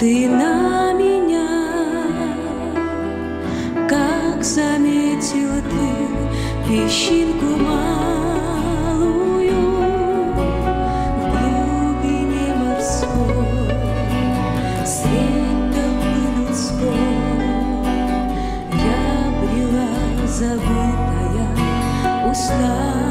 ты на меня, как заметил ты песчинку малую в глубине морской, толпы людской. Я брела забытая, усталая,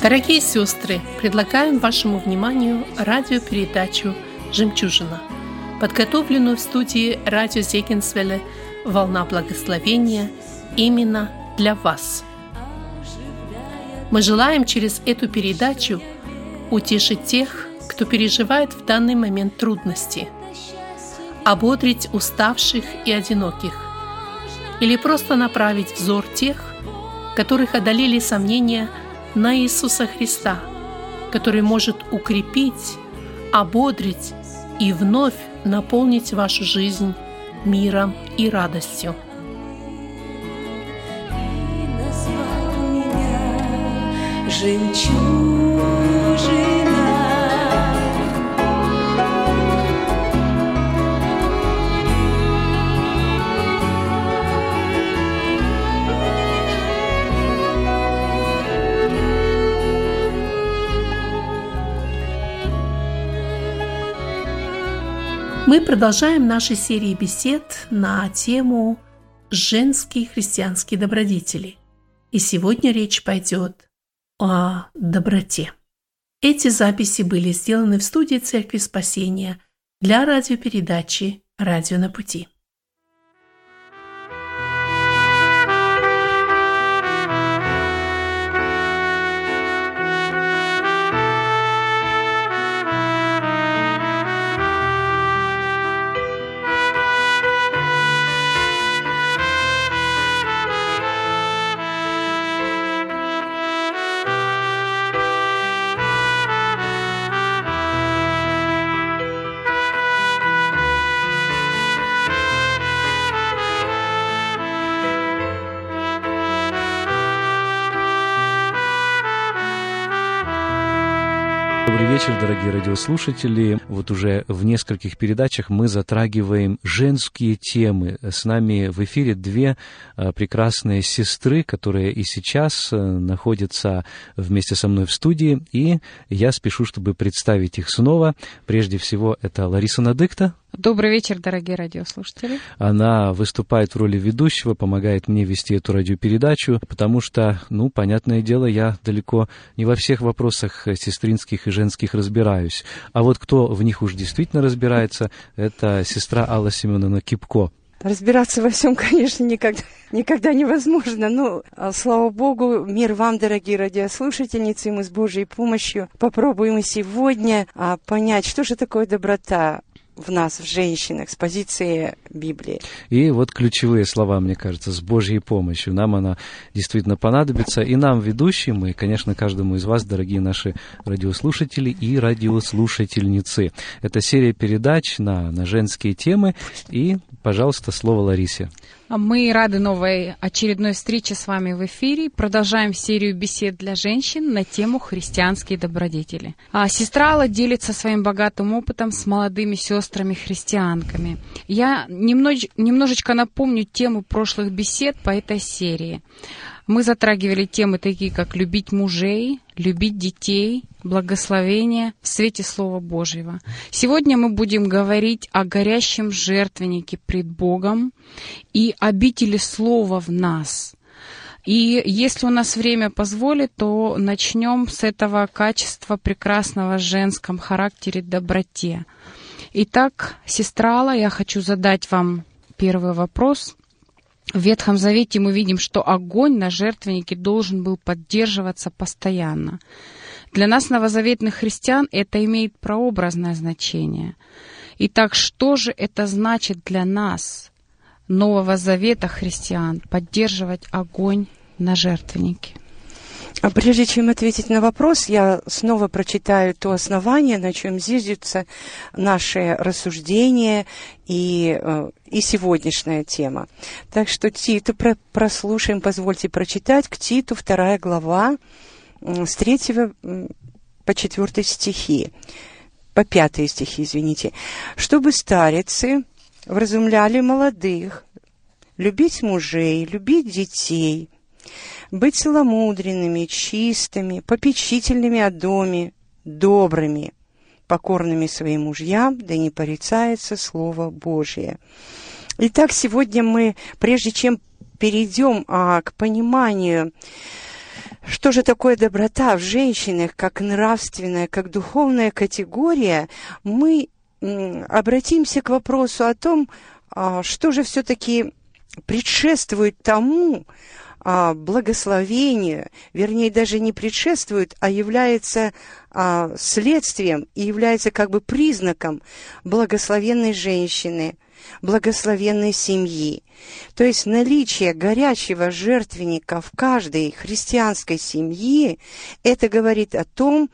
Дорогие сестры, предлагаем вашему вниманию радиопередачу «Жемчужина», подготовленную в студии радио Зегенсвелле «Волна благословения» именно для вас. Мы желаем через эту передачу утешить тех, кто переживает в данный момент трудности, ободрить уставших и одиноких, или просто направить взор тех, которых одолели сомнения на Иисуса Христа, который может укрепить, ободрить и вновь наполнить вашу жизнь миром и радостью. И продолжаем наши серии бесед на тему «Женские христианские добродетели». И сегодня речь пойдет о доброте. Эти записи были сделаны в студии Церкви Спасения для радиопередачи «Радио на пути». Дорогие радиослушатели. Вот уже в нескольких передачах мы затрагиваем женские темы. С нами в эфире две а, прекрасные сестры, которые и сейчас а, находятся вместе со мной в студии. И я спешу, чтобы представить их снова. Прежде всего, это Лариса Надыкта. Добрый вечер, дорогие радиослушатели. Она выступает в роли ведущего, помогает мне вести эту радиопередачу, потому что, ну, понятное дело, я далеко не во всех вопросах сестринских и женских разбираюсь. А вот кто в них уж действительно разбирается, это сестра Алла Семеновна Кипко. Разбираться во всем, конечно, никогда, никогда невозможно. Но, а, слава Богу, мир вам, дорогие радиослушательницы, и мы с Божьей помощью попробуем и сегодня а, понять, что же такое доброта в нас, в женщинах, с позиции Библии. И вот ключевые слова, мне кажется, с Божьей помощью. Нам она действительно понадобится. И нам, ведущим, и, конечно, каждому из вас, дорогие наши радиослушатели и радиослушательницы. Это серия передач на, на женские темы. И, пожалуйста, слово Ларисе. Мы рады новой очередной встрече с вами в эфире. Продолжаем серию бесед для женщин на тему христианские добродетели. А сестра Алла делится своим богатым опытом с молодыми сестрами-христианками. Я немнож, немножечко напомню тему прошлых бесед по этой серии. Мы затрагивали темы такие, как любить мужей, любить детей, благословение в свете Слова Божьего. Сегодня мы будем говорить о горящем жертвеннике пред Богом и обители Слова в нас. И если у нас время позволит, то начнем с этого качества прекрасного в женском характере доброте. Итак, сестра Алла, я хочу задать вам первый вопрос. В Ветхом Завете мы видим, что огонь на жертвеннике должен был поддерживаться постоянно. Для нас, новозаветных христиан, это имеет прообразное значение. Итак, что же это значит для нас, Нового Завета христиан, поддерживать огонь на жертвеннике? А прежде чем ответить на вопрос, я снова прочитаю то основание, на чем зиждется наше рассуждение и, э, и сегодняшняя тема. Так что Титу про, прослушаем, позвольте прочитать к Титу, вторая глава, с третьего по четвертый стихи, по пятые стихи, извините. «Чтобы старицы вразумляли молодых, любить мужей, любить детей» быть целомудренными, чистыми, попечительными о доме, добрыми, покорными своим мужьям, да не порицается Слово Божие. Итак, сегодня мы, прежде чем перейдем а, к пониманию, что же такое доброта в женщинах, как нравственная, как духовная категория, мы обратимся к вопросу о том, а, что же все-таки предшествует тому, а, благословению, вернее, даже не предшествует, а является а, следствием и является как бы признаком благословенной женщины, благословенной семьи. То есть наличие горячего жертвенника в каждой христианской семье, это говорит о том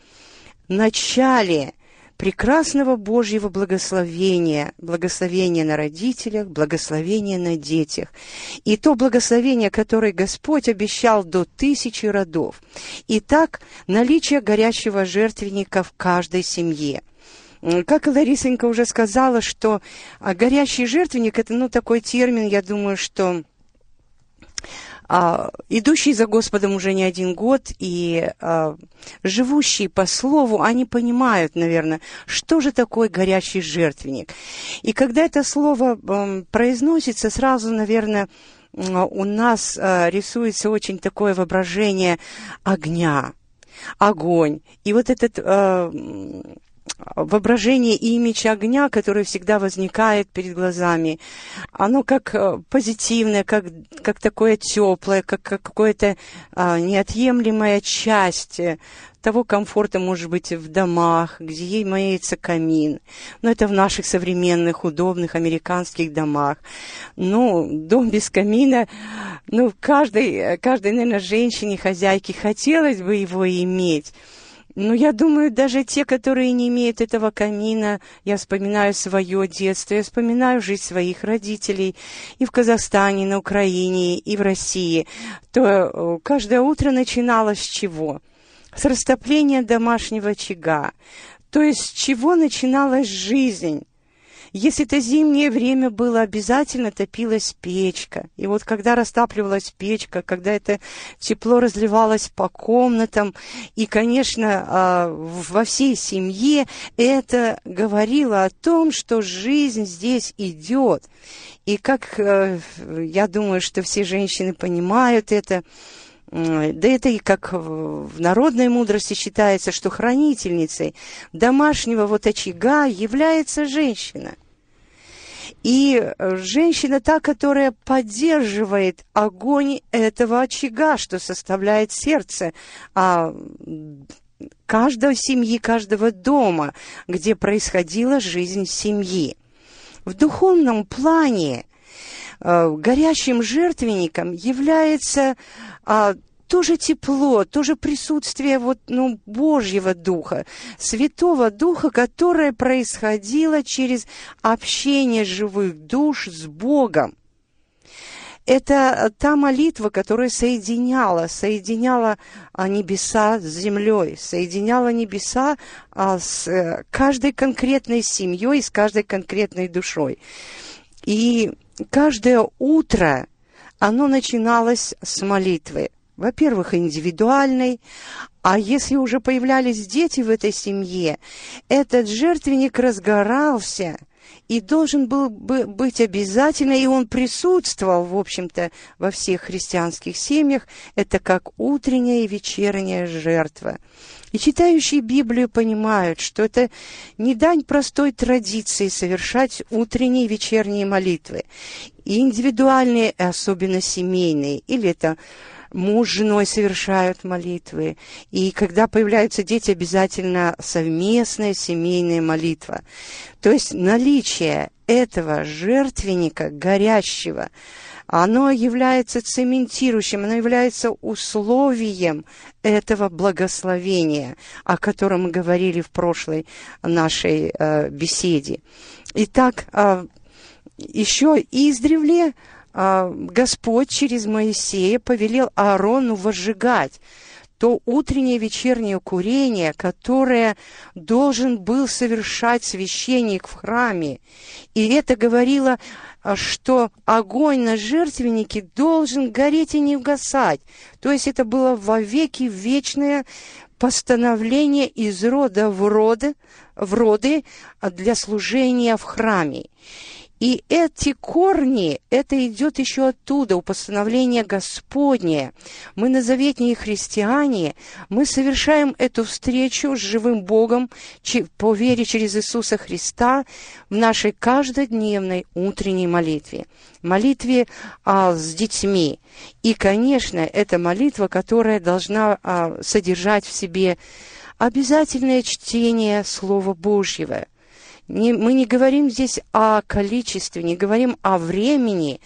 начале, прекрасного Божьего благословения, благословения на родителях, благословения на детях. И то благословение, которое Господь обещал до тысячи родов. Итак, наличие горячего жертвенника в каждой семье. Как Ларисонька уже сказала, что а, горящий жертвенник – это ну, такой термин, я думаю, что а, идущие за Господом уже не один год и а, живущие по слову, они понимают, наверное, что же такое горящий жертвенник. И когда это слово а, произносится, сразу, наверное, у нас а, рисуется очень такое воображение огня, огонь. И вот этот а, воображение и имидж огня, который всегда возникает перед глазами, оно как э, позитивное, как, как такое теплое, как, как какое-то а, неотъемлемая часть э, того комфорта, может быть, в домах, где имеется камин. Но это в наших современных, удобных американских домах. Ну, дом без камина, ну, каждой, каждой, наверное, женщине, хозяйке хотелось бы его иметь. Ну, я думаю, даже те, которые не имеют этого камина, я вспоминаю свое детство, я вспоминаю жизнь своих родителей и в Казахстане, на Украине, и в России, то э, каждое утро начиналось с чего? С растопления домашнего очага. То есть с чего начиналась жизнь? Если это зимнее время было, обязательно топилась печка. И вот когда растапливалась печка, когда это тепло разливалось по комнатам, и, конечно, а, во всей семье это говорило о том, что жизнь здесь идет. И как э, я думаю, что все женщины понимают это, да это и как в народной мудрости считается, что хранительницей домашнего вот очага является женщина. И э, женщина та, которая поддерживает огонь этого очага, что составляет сердце а, каждой семьи, каждого дома, где происходила жизнь семьи. В духовном плане э, горящим жертвенником является а, тоже тепло, тоже присутствие вот, ну, Божьего Духа, Святого Духа, которое происходило через общение живых душ с Богом. Это та молитва, которая соединяла, соединяла а, небеса с землей, соединяла небеса а, с э, каждой конкретной семьей, с каждой конкретной душой. И каждое утро оно начиналось с молитвы во-первых, индивидуальной, а если уже появлялись дети в этой семье, этот жертвенник разгорался, и должен был бы быть обязательно, и он присутствовал, в общем-то, во всех христианских семьях, это как утренняя и вечерняя жертва. И читающие Библию понимают, что это не дань простой традиции совершать утренние и вечерние молитвы, и индивидуальные, особенно семейные, или это муж с женой совершают молитвы. И когда появляются дети, обязательно совместная семейная молитва. То есть наличие этого жертвенника горящего, оно является цементирующим, оно является условием этого благословения, о котором мы говорили в прошлой нашей э, беседе. Итак, э, еще издревле Господь через Моисея повелел Аарону возжигать то утреннее вечернее курение, которое должен был совершать священник в храме. И это говорило, а, что огонь на жертвеннике должен гореть и не угасать. То есть это было вовеки вечное постановление из рода в роды, в роды для служения в храме. И эти корни, это идет еще оттуда, у постановления Господне. Мы на заветние христиане, мы совершаем эту встречу с живым Богом по вере через Иисуса Христа в нашей каждодневной утренней молитве. Молитве а, с детьми. И, конечно, это молитва, которая должна а, содержать в себе обязательное чтение Слова Божьего – не, мы не говорим здесь о количестве, не говорим о времени,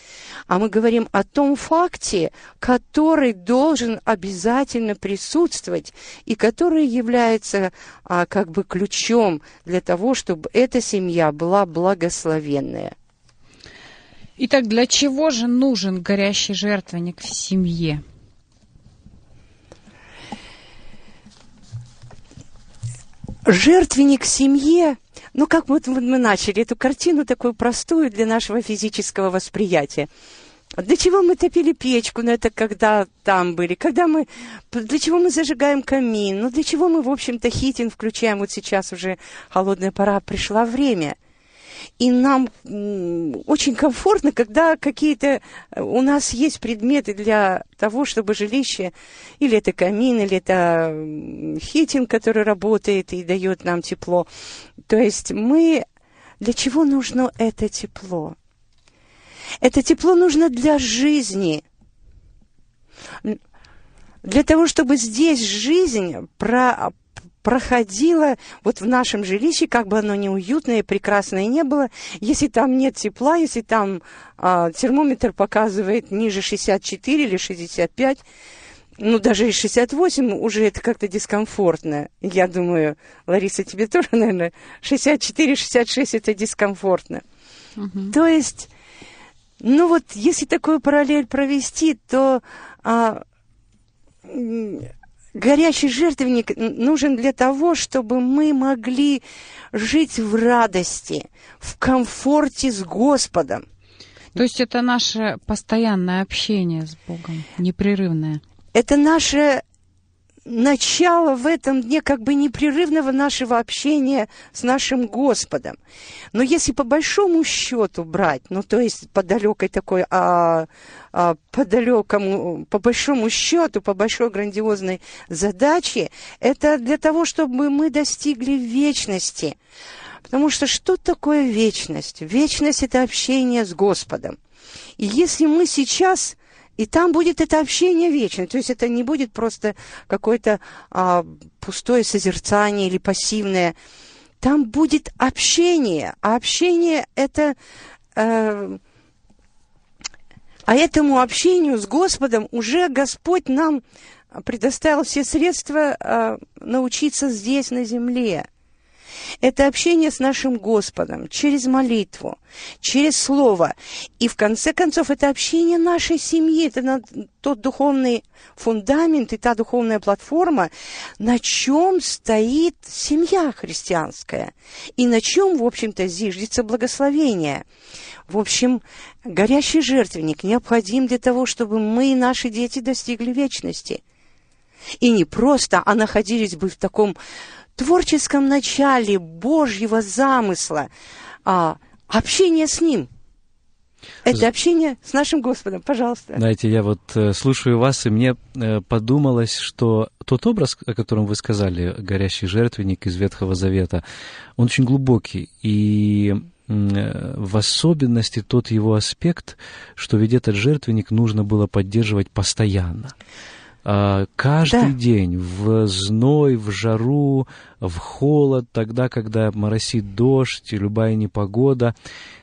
а мы говорим о том факте, который должен обязательно присутствовать и который является а, как бы ключом для того, чтобы эта семья была благословенная. Итак, для чего же нужен горящий жертвенник в семье? Жертвенник в семье ну, как вот мы начали эту картину такую простую для нашего физического восприятия. Для чего мы топили печку, ну это когда там были, когда мы, для чего мы зажигаем камин, ну для чего мы, в общем-то, хитин включаем, вот сейчас уже холодная пора, пришла время – и нам очень комфортно, когда какие-то э, у нас есть предметы для того, чтобы жилище, или это камин, или это хитинг, который работает и дает нам тепло. То есть мы... Для чего нужно это тепло? Это тепло нужно для жизни. Для того, чтобы здесь жизнь про, проходило вот в нашем жилище, как бы оно неуютное и прекрасное не было, если там нет тепла, если там а, термометр показывает ниже 64 или 65, ну, даже и 68 уже это как-то дискомфортно. Я думаю, Лариса, тебе тоже, наверное, 64-66 это дискомфортно. Угу. То есть, ну вот, если такую параллель провести, то а, горящий жертвенник нужен для того, чтобы мы могли жить в радости, в комфорте с Господом. То есть это наше постоянное общение с Богом, непрерывное. Это наше начало в этом дне как бы непрерывного нашего общения с нашим Господом. Но если по большому счету брать, ну то есть по далекой такой, а, а, по далекому, по большому счету, по большой грандиозной задаче, это для того, чтобы мы достигли вечности. Потому что что такое вечность? Вечность – это общение с Господом. И если мы сейчас и там будет это общение вечное. То есть это не будет просто какое-то а, пустое созерцание или пассивное. Там будет общение. А общение это... Э, а этому общению с Господом уже Господь нам предоставил все средства э, научиться здесь, на земле. Это общение с нашим Господом через молитву, через Слово. И в конце концов, это общение нашей семьи, это тот духовный фундамент и та духовная платформа, на чем стоит семья христианская. И на чем, в общем-то, зиждется благословение. В общем, горящий жертвенник необходим для того, чтобы мы и наши дети достигли вечности. И не просто, а находились бы в таком творческом начале Божьего замысла, а, общение с Ним. Это общение с нашим Господом, пожалуйста. Знаете, я вот э, слушаю вас, и мне э, подумалось, что тот образ, о котором вы сказали, горящий жертвенник из Ветхого Завета, он очень глубокий. И э, в особенности тот его аспект, что ведь этот жертвенник нужно было поддерживать постоянно. А, Каждый Да. день в зной, в жару, в холод, тогда, когда моросит дождь и любая непогода.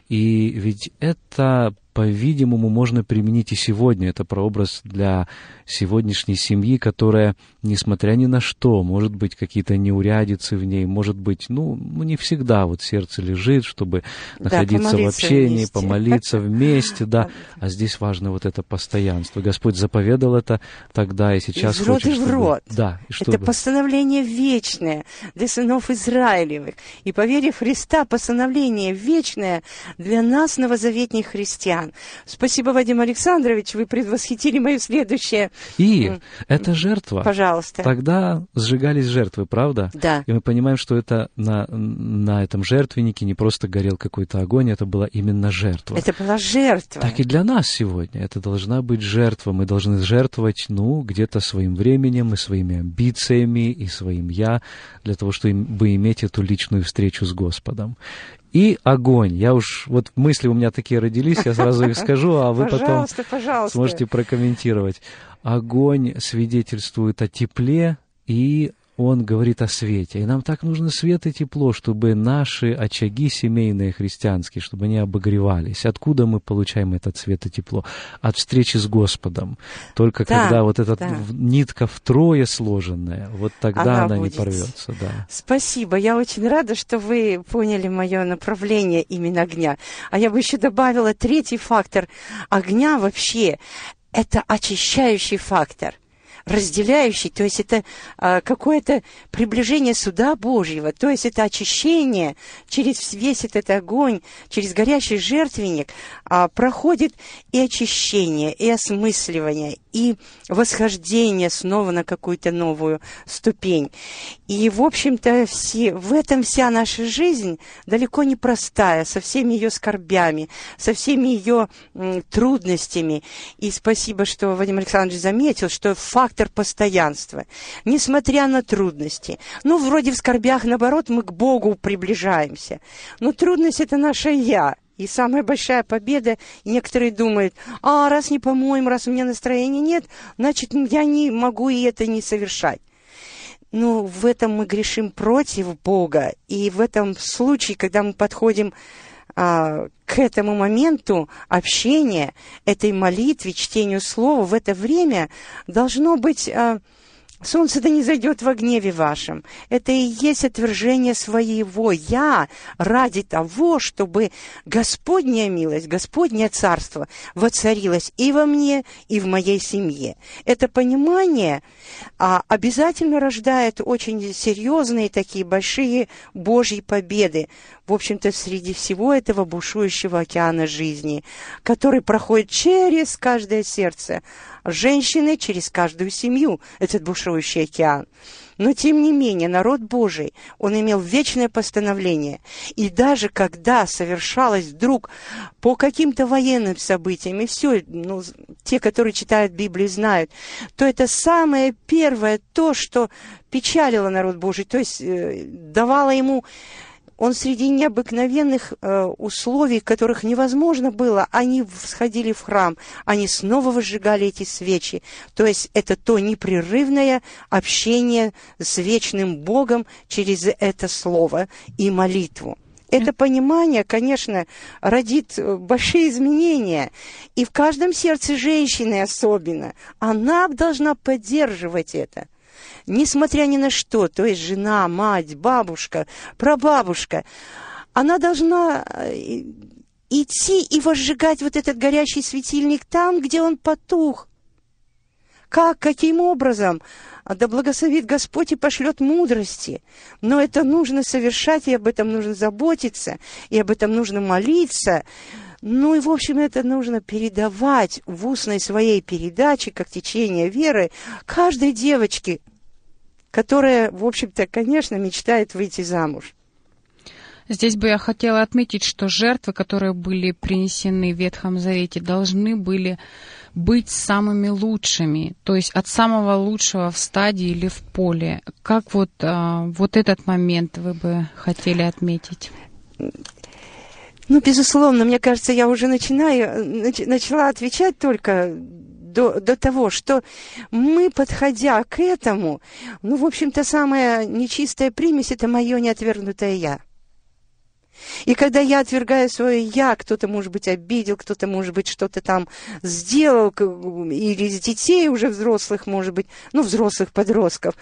И ведь это, по-видимому, можно применить и сегодня. Это прообраз для сегодняшней семьи, которая, несмотря ни на что, может быть, какие-то неурядицы в ней, может быть, ну, ну, не всегда вот сердце лежит, чтобы Да, находиться в помолиться общении, вместе. помолиться вместе, да. А здесь важно вот это постоянство. Господь заповедал это тогда и сейчас Из хочет, в чтобы- род. Да, и чтобы... Это постановление вечное для сынов Израилевых. И по вере в Христа постановление вечное для нас, новозаветних христиан. Спасибо, Вадим Александрович, вы предвосхитили мое следующее. И М. эта жертва, Пожалуйста. тогда сжигались жертвы, правда? Да. И мы понимаем, что это на, на этом жертвеннике не просто горел какой-то огонь, это была именно жертва. Это была жертва. Так и для нас сегодня это должна быть жертва. Мы должны жертвовать, ну, где-то своим временем и своими амбициями и своим «я» для того, чтобы иметь эту личную встречу с Господом. И огонь. Я уж, вот мысли у меня такие родились, я сразу их скажу, а вы потом сможете прокомментировать. Огонь свидетельствует о тепле, и он говорит о свете. И нам так нужно свет и тепло, чтобы наши очаги семейные христианские, чтобы они обогревались. Откуда мы получаем этот свет и тепло? От встречи с Господом. Только Да, когда вот эта да. нитка втрое сложенная, вот тогда Она она, не порвется. Да. Спасибо. Я очень рада, что вы поняли мое направление именно огня. А я бы еще добавила третий фактор. Огня вообще это очищающий фактор разделяющий, то есть это а, какое-то приближение суда Божьего, то есть это очищение через весь этот огонь, через горящий жертвенник а, проходит и очищение, и осмысливание, и восхождение снова на какую-то новую ступень. И, в общем-то, все, в этом вся наша жизнь далеко не простая, со всеми ее скорбями, со всеми ее трудностями. И спасибо, что Вадим Александрович заметил, что фактор постоянства, несмотря на трудности, ну, вроде в скорбях, наоборот, мы к Богу приближаемся. Но трудность – это наше «я», и самая большая победа, некоторые думают, а раз не помоем, раз у меня настроения нет, значит, я не могу и это не совершать. Ну, в этом мы грешим против Бога. И в этом случае, когда мы подходим а, к этому моменту общения, этой молитве, чтению слова, в это время должно быть... а, Солнце да не зайдет во гневе вашем. Это и есть отвержение своего «я» ради того, чтобы Господняя милость, Господнее царство воцарилось и во мне, и в моей семье. Это понимание а, обязательно рождает очень серьезные такие большие Божьи победы, в общем-то, среди всего этого бушующего океана жизни, который проходит через каждое сердце женщины, через каждую семью, этот бушующий океан. Но, тем не менее, народ Божий, он имел вечное постановление. И даже когда совершалось вдруг по каким-то военным событиям, и все, ну, те, которые читают Библию, знают, то это самое первое то, что печалило народ Божий, то есть э, давало ему он среди необыкновенных э, условий, которых невозможно было, они всходили в храм, они снова выжигали эти свечи. То есть это то непрерывное общение с вечным Богом через это слово и молитву. Это понимание, конечно, родит э, большие изменения. И в каждом сердце женщины особенно. Она должна поддерживать это несмотря ни на что, то есть жена, мать, бабушка, прабабушка, она должна э, идти и возжигать вот этот горящий светильник там, где он потух. Как, каким образом? Да благословит Господь и пошлет мудрости. Но это нужно совершать, и об этом нужно заботиться, и об этом нужно молиться. Ну и, в общем, это нужно передавать в устной своей передаче, как течение веры, каждой девочке, которая, в общем-то, конечно, мечтает выйти замуж. Здесь бы я хотела отметить, что жертвы, которые были принесены в Ветхом Завете, должны были быть самыми лучшими, то есть от самого лучшего в стадии или в поле. Как вот, а, вот этот момент вы бы хотели отметить? Ну, безусловно, мне кажется, я уже начинаю, нач, начала отвечать только до, до того, что мы, подходя к этому, ну, в общем-то, самая нечистая примесь – это мое неотвергнутое «я». И когда я отвергаю свое «я», кто-то, может быть, обидел, кто-то, может быть, что-то там сделал, или из детей уже взрослых, может быть, ну, взрослых подростков,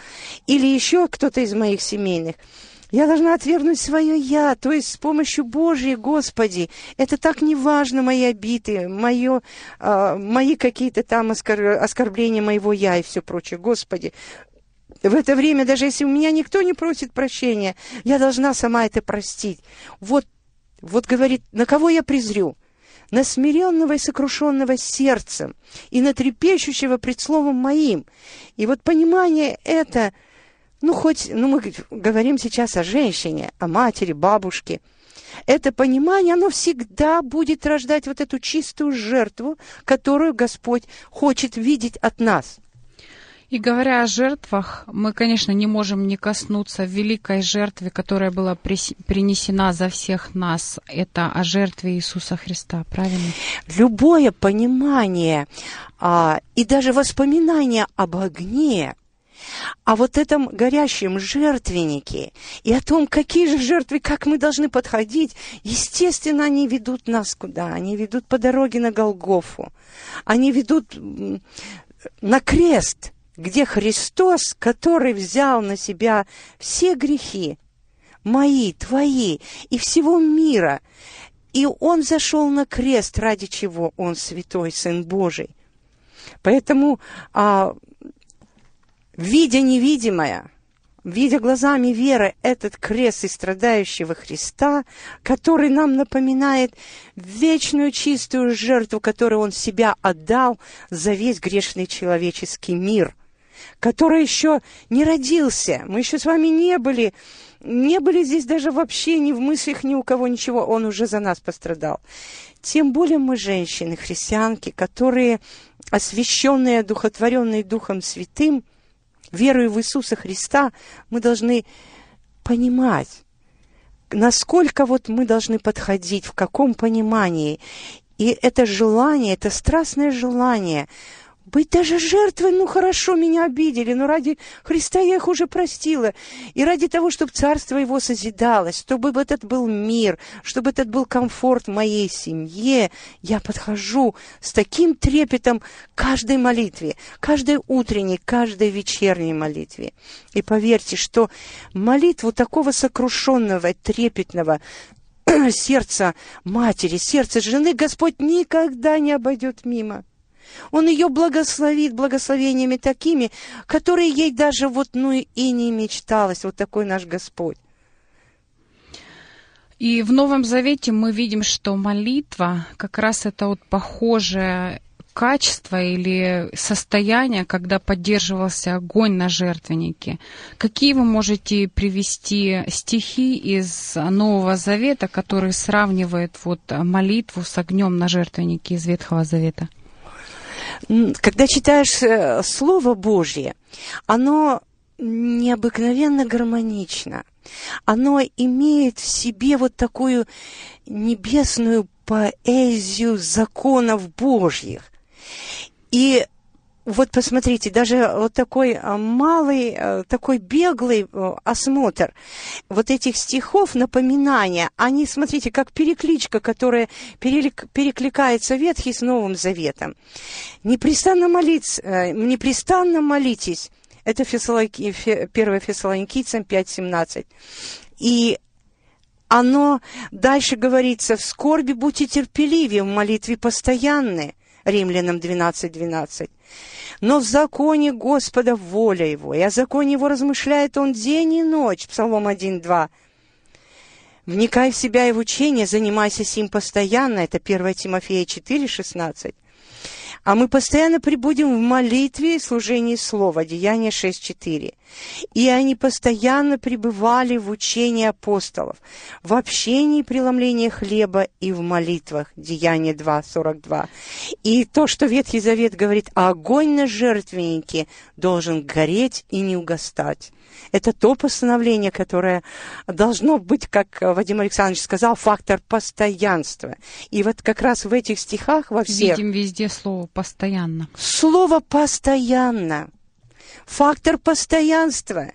или еще кто-то из моих семейных – я должна отвергнуть свое «я», то есть с помощью Божьей, Господи. Это так не важно, мои обиды, мое, э, мои какие-то там оскор... оскорбления моего «я» и все прочее. Господи, в это время, даже если у меня никто не просит прощения, я должна сама это простить. Вот, вот говорит, на кого я презрю? На смиренного и сокрушенного сердцем, и на трепещущего пред словом моим. И вот понимание это – ну, хоть, ну, мы говорим сейчас о женщине, о матери, бабушке. Это понимание, оно всегда будет рождать вот эту чистую жертву, которую Господь хочет видеть от нас. И говоря о жертвах, мы, конечно, не можем не коснуться великой жертвы, которая была принесена за всех нас. Это о жертве Иисуса Христа, правильно? Любое понимание а, и даже воспоминание об огне о вот этом горящем жертвеннике и о том, какие же жертвы, как мы должны подходить, естественно, они ведут нас куда? Они ведут по дороге на Голгофу. Они ведут на крест, где Христос, который взял на себя все грехи, мои, твои и всего мира, и Он зашел на крест, ради чего Он святой Сын Божий. Поэтому а, видя невидимое, видя глазами веры этот крест и страдающего Христа, который нам напоминает вечную чистую жертву, которую Он себя отдал за весь грешный человеческий мир, который еще не родился, мы еще с вами не были, не были здесь даже вообще ни в мыслях ни у кого ничего, Он уже за нас пострадал. Тем более мы женщины, христианки, которые, освященные, одухотворенные Духом Святым, верою в Иисуса Христа, мы должны понимать, насколько вот мы должны подходить, в каком понимании. И это желание, это страстное желание – быть даже жертвой, ну хорошо, меня обидели, но ради Христа я их уже простила. И ради того, чтобы Царство Его созидалось, чтобы этот был мир, чтобы этот был комфорт моей семье, я подхожу с таким трепетом каждой молитве, каждой утренней, каждой вечерней молитве. И поверьте, что молитву такого сокрушенного, трепетного, сердца матери, сердца жены Господь никогда не обойдет мимо. Он ее благословит благословениями такими, которые ей даже вот ну и не мечталось. Вот такой наш Господь. И в Новом Завете мы видим, что молитва как раз это вот похожее качество или состояние, когда поддерживался огонь на жертвеннике. Какие вы можете привести стихи из Нового Завета, которые сравнивают вот молитву с огнем на жертвеннике из Ветхого Завета? Когда читаешь э, Слово Божье, оно необыкновенно гармонично. Оно имеет в себе вот такую небесную поэзию законов Божьих. И вот посмотрите, даже вот такой а, малый, а, такой беглый а, осмотр вот этих стихов, напоминания, они, смотрите, как перекличка, которая перекликается Ветхий с Новым Заветом. Непрестанно, молиться, э, непрестанно молитесь. Это Фессалоники, 1 Фессалоникийцам 5.17. И оно дальше говорится, в скорби будьте терпеливее, в молитве постоянные. Римлянам 12.12. 12. Но в законе Господа воля его, и о законе его размышляет он день и ночь, Псалом 1.2. Вникай в себя и в учение, занимайся сим постоянно, это 1 Тимофея 4.16. А мы постоянно прибудем в молитве и служении слова, Деяние 6.4. И они постоянно пребывали в учении апостолов, в общении и преломлении хлеба и в молитвах, Деяние 2.42. И то, что Ветхий Завет говорит, огонь на жертвеннике должен гореть и не угастать. Это то постановление, которое должно быть, как Вадим Александрович сказал, фактор постоянства. И вот как раз в этих стихах во всех... Видим везде слово «постоянно». Слово «постоянно». Фактор постоянства.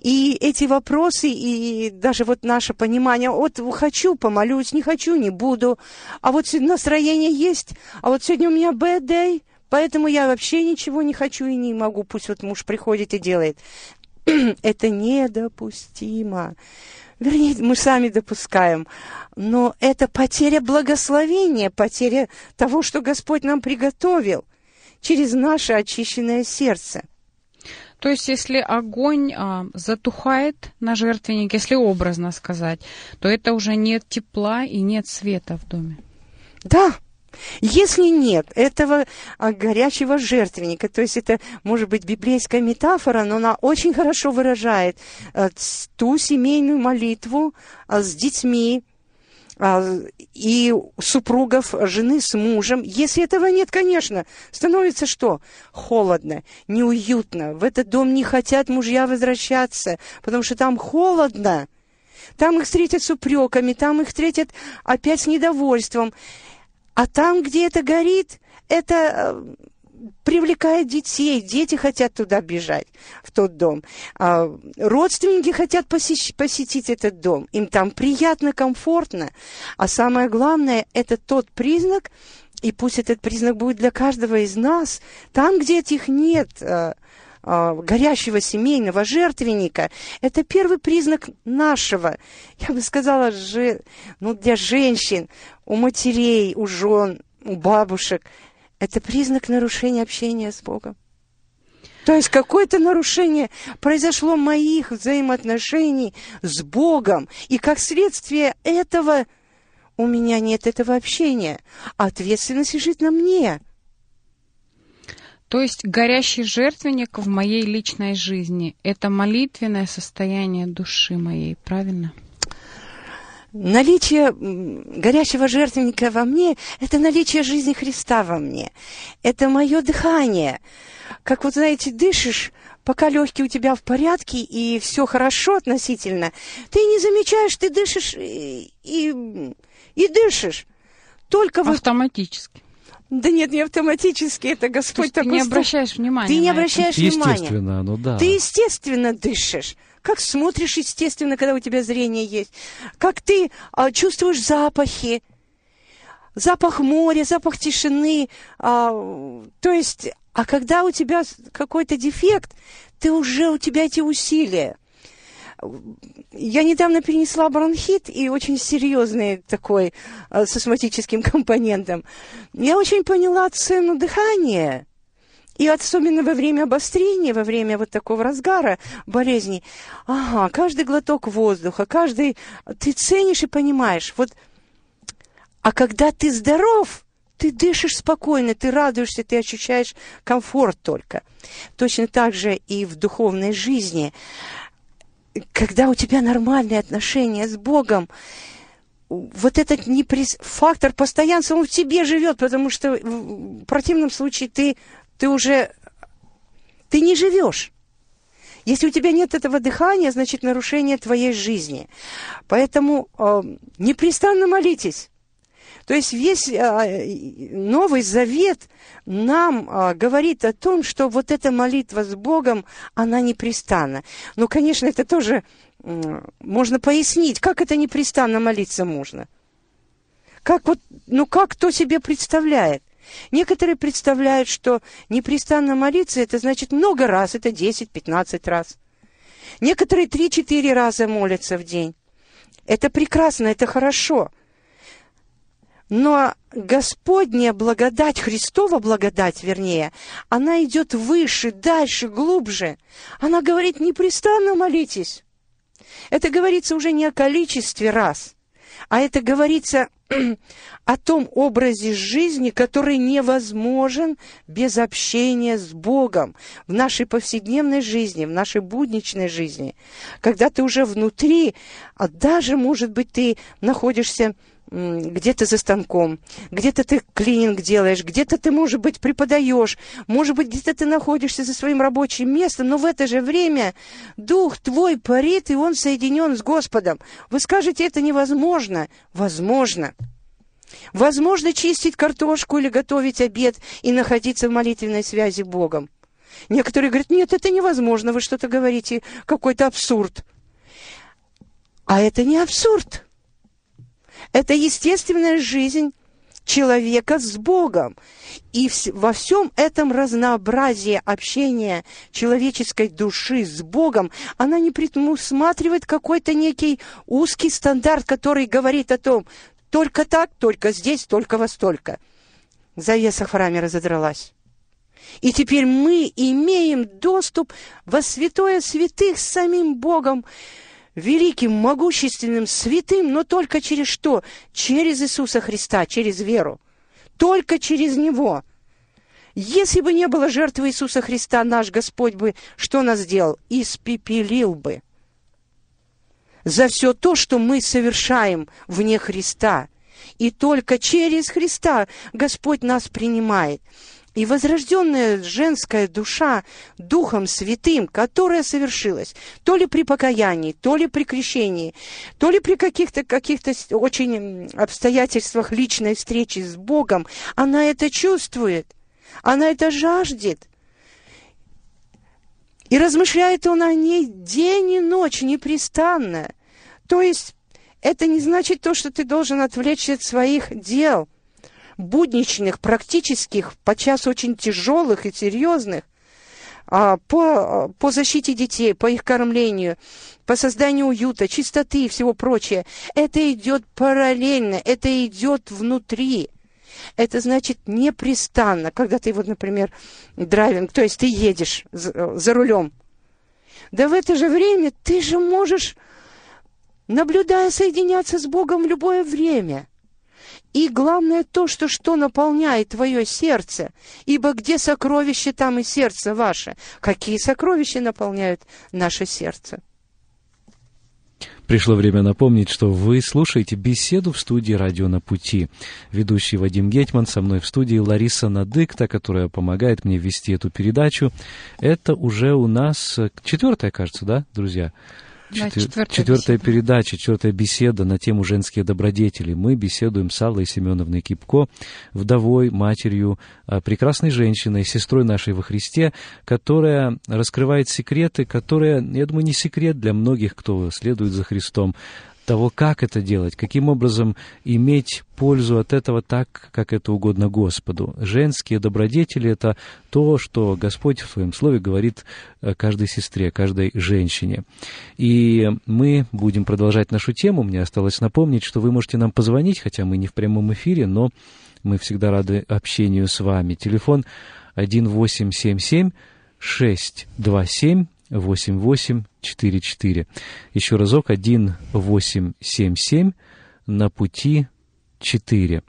И эти вопросы, и даже вот наше понимание, вот хочу, помолюсь, не хочу, не буду, а вот настроение есть, а вот сегодня у меня bad day, поэтому я вообще ничего не хочу и не могу, пусть вот муж приходит и делает. Это недопустимо. Вернее, мы сами допускаем. Но это потеря благословения, потеря того, что Господь нам приготовил через наше очищенное сердце. То есть, если огонь а, затухает на жертвеннике, если образно сказать, то это уже нет тепла и нет света в доме. Да, если нет этого а, горячего жертвенника, то есть это может быть библейская метафора, но она очень хорошо выражает а, ту семейную молитву а, с детьми, и супругов жены с мужем. Если этого нет, конечно, становится что? Холодно, неуютно. В этот дом не хотят мужья возвращаться, потому что там холодно. Там их встретят с упреками, там их встретят опять с недовольством. А там, где это горит, это э, привлекает детей, дети хотят туда бежать, в тот дом. А, родственники хотят посещ- посетить этот дом, им там приятно, комфортно. А самое главное, это тот признак, и пусть этот признак будет для каждого из нас, там, где этих нет, а, горящего семейного жертвенника, это первый признак нашего, я бы сказала, же, ну, для женщин, у матерей, у жен, у бабушек – это признак нарушения общения с Богом. То есть какое-то нарушение произошло моих взаимоотношений с Богом, и как следствие этого у меня нет этого общения. Ответственность лежит на мне. То есть горящий жертвенник в моей личной жизни – это молитвенное состояние души моей, правильно? Наличие горячего жертвенника во мне – это наличие жизни Христа во мне. Это мое дыхание. Как вот, знаете, дышишь, пока легкие у тебя в порядке и все хорошо относительно, ты не замечаешь, ты дышишь и, и, и дышишь. Только вот... Автоматически. Да нет, не автоматически, это Господь То есть ты не обращаешь внимания. Ты не обращаешь это. внимания. Естественно, ну да. Ты естественно дышишь как смотришь, естественно, когда у тебя зрение есть, как ты а, чувствуешь запахи, запах моря, запах тишины, а, то есть, а когда у тебя какой-то дефект, ты уже, у тебя эти усилия. Я недавно перенесла бронхит и очень серьезный такой а, с астматическим компонентом. Я очень поняла цену дыхания. И особенно во время обострения, во время вот такого разгара болезни, ага, каждый глоток воздуха, каждый... Ты ценишь и понимаешь. Вот... А когда ты здоров, ты дышишь спокойно, ты радуешься, ты ощущаешь комфорт только. Точно так же и в духовной жизни. Когда у тебя нормальные отношения с Богом, вот этот неприс... фактор постоянства, он в тебе живет, потому что в противном случае ты ты уже, ты не живешь. Если у тебя нет этого дыхания, значит нарушение твоей жизни. Поэтому э, непрестанно молитесь. То есть весь э, Новый Завет нам э, говорит о том, что вот эта молитва с Богом, она непрестанна. Ну, конечно, это тоже можно пояснить, как это непрестанно молиться можно. Как вот, ну как кто себе представляет? Некоторые представляют, что непрестанно молиться, это значит много раз, это 10-15 раз. Некоторые 3-4 раза молятся в день. Это прекрасно, это хорошо. Но Господняя благодать, Христова благодать, вернее, она идет выше, дальше, глубже. Она говорит, непрестанно молитесь. Это говорится уже не о количестве раз, а это говорится о том образе жизни, который невозможен без общения с Богом в нашей повседневной жизни, в нашей будничной жизни. Когда ты уже внутри, а даже, может быть, ты находишься где-то за станком, где-то ты клининг делаешь, где-то ты, может быть, преподаешь, может быть, где-то ты находишься за своим рабочим местом, но в это же время дух твой парит, и он соединен с Господом. Вы скажете, это невозможно. Возможно. Возможно чистить картошку или готовить обед и находиться в молитвенной связи с Богом. Некоторые говорят, нет, это невозможно, вы что-то говорите, какой-то абсурд. А это не абсурд. Это естественная жизнь человека с Богом. И во всем этом разнообразии общения человеческой души с Богом, она не предусматривает какой-то некий узкий стандарт, который говорит о том, только так, только здесь, только во столько. Завеса в храме разодралась. И теперь мы имеем доступ во святое святых с самим Богом, великим, могущественным, святым, но только через что? Через Иисуса Христа, через веру. Только через Него. Если бы не было жертвы Иисуса Христа, наш Господь бы что нас сделал? Испепелил бы за все то, что мы совершаем вне Христа. И только через Христа Господь нас принимает. И возрожденная женская душа Духом Святым, которая совершилась то ли при покаянии, то ли при крещении, то ли при каких-то каких очень обстоятельствах личной встречи с Богом, она это чувствует, она это жаждет. И размышляет он о ней день и ночь непрестанно. То есть это не значит то, что ты должен отвлечься от своих дел, будничных, практических, подчас очень тяжелых и серьезных, а, по, по защите детей, по их кормлению, по созданию уюта, чистоты и всего прочего. Это идет параллельно, это идет внутри. Это значит непрестанно, когда ты вот, например, драйвинг, то есть ты едешь за, за рулем. Да в это же время ты же можешь наблюдая соединяться с Богом в любое время. И главное то, что что наполняет твое сердце, ибо где сокровище, там и сердце ваше. Какие сокровища наполняют наше сердце? Пришло время напомнить, что вы слушаете беседу в студии «Радио на пути». Ведущий Вадим Гетман, со мной в студии Лариса Надыкта, которая помогает мне вести эту передачу. Это уже у нас четвертая, кажется, да, друзья? Четвертая, четвертая беседа. передача, четвертая беседа на тему «Женские добродетели». Мы беседуем с Аллой Семеновной Кипко, вдовой, матерью, а, прекрасной женщиной, сестрой нашей во Христе, которая раскрывает секреты, которые, я думаю, не секрет для многих, кто следует за Христом, того, как это делать, каким образом иметь пользу от этого так, как это угодно Господу. Женские добродетели — это то, что Господь в Своем Слове говорит э, каждой сестре, каждой женщине. И мы будем продолжать нашу тему. Мне осталось напомнить, что вы можете нам позвонить, хотя мы не в прямом эфире, но мы всегда рады общению с вами. Телефон 1877 627 8844. Еще разок 1877 на пути 4.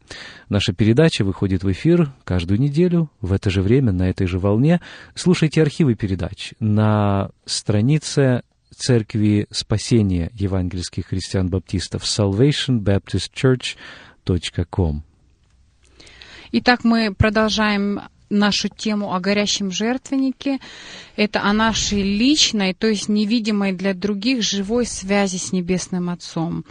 Наша передача выходит в эфир каждую неделю в это же время, на этой же волне. Слушайте архивы передач на странице Церкви Спасения евангельских христиан-баптистов salvationbaptistchurch.com. Итак, мы продолжаем нашу тему о горящем жертвеннике. Это о нашей личной, то есть невидимой для других живой связи с Небесным Отцом.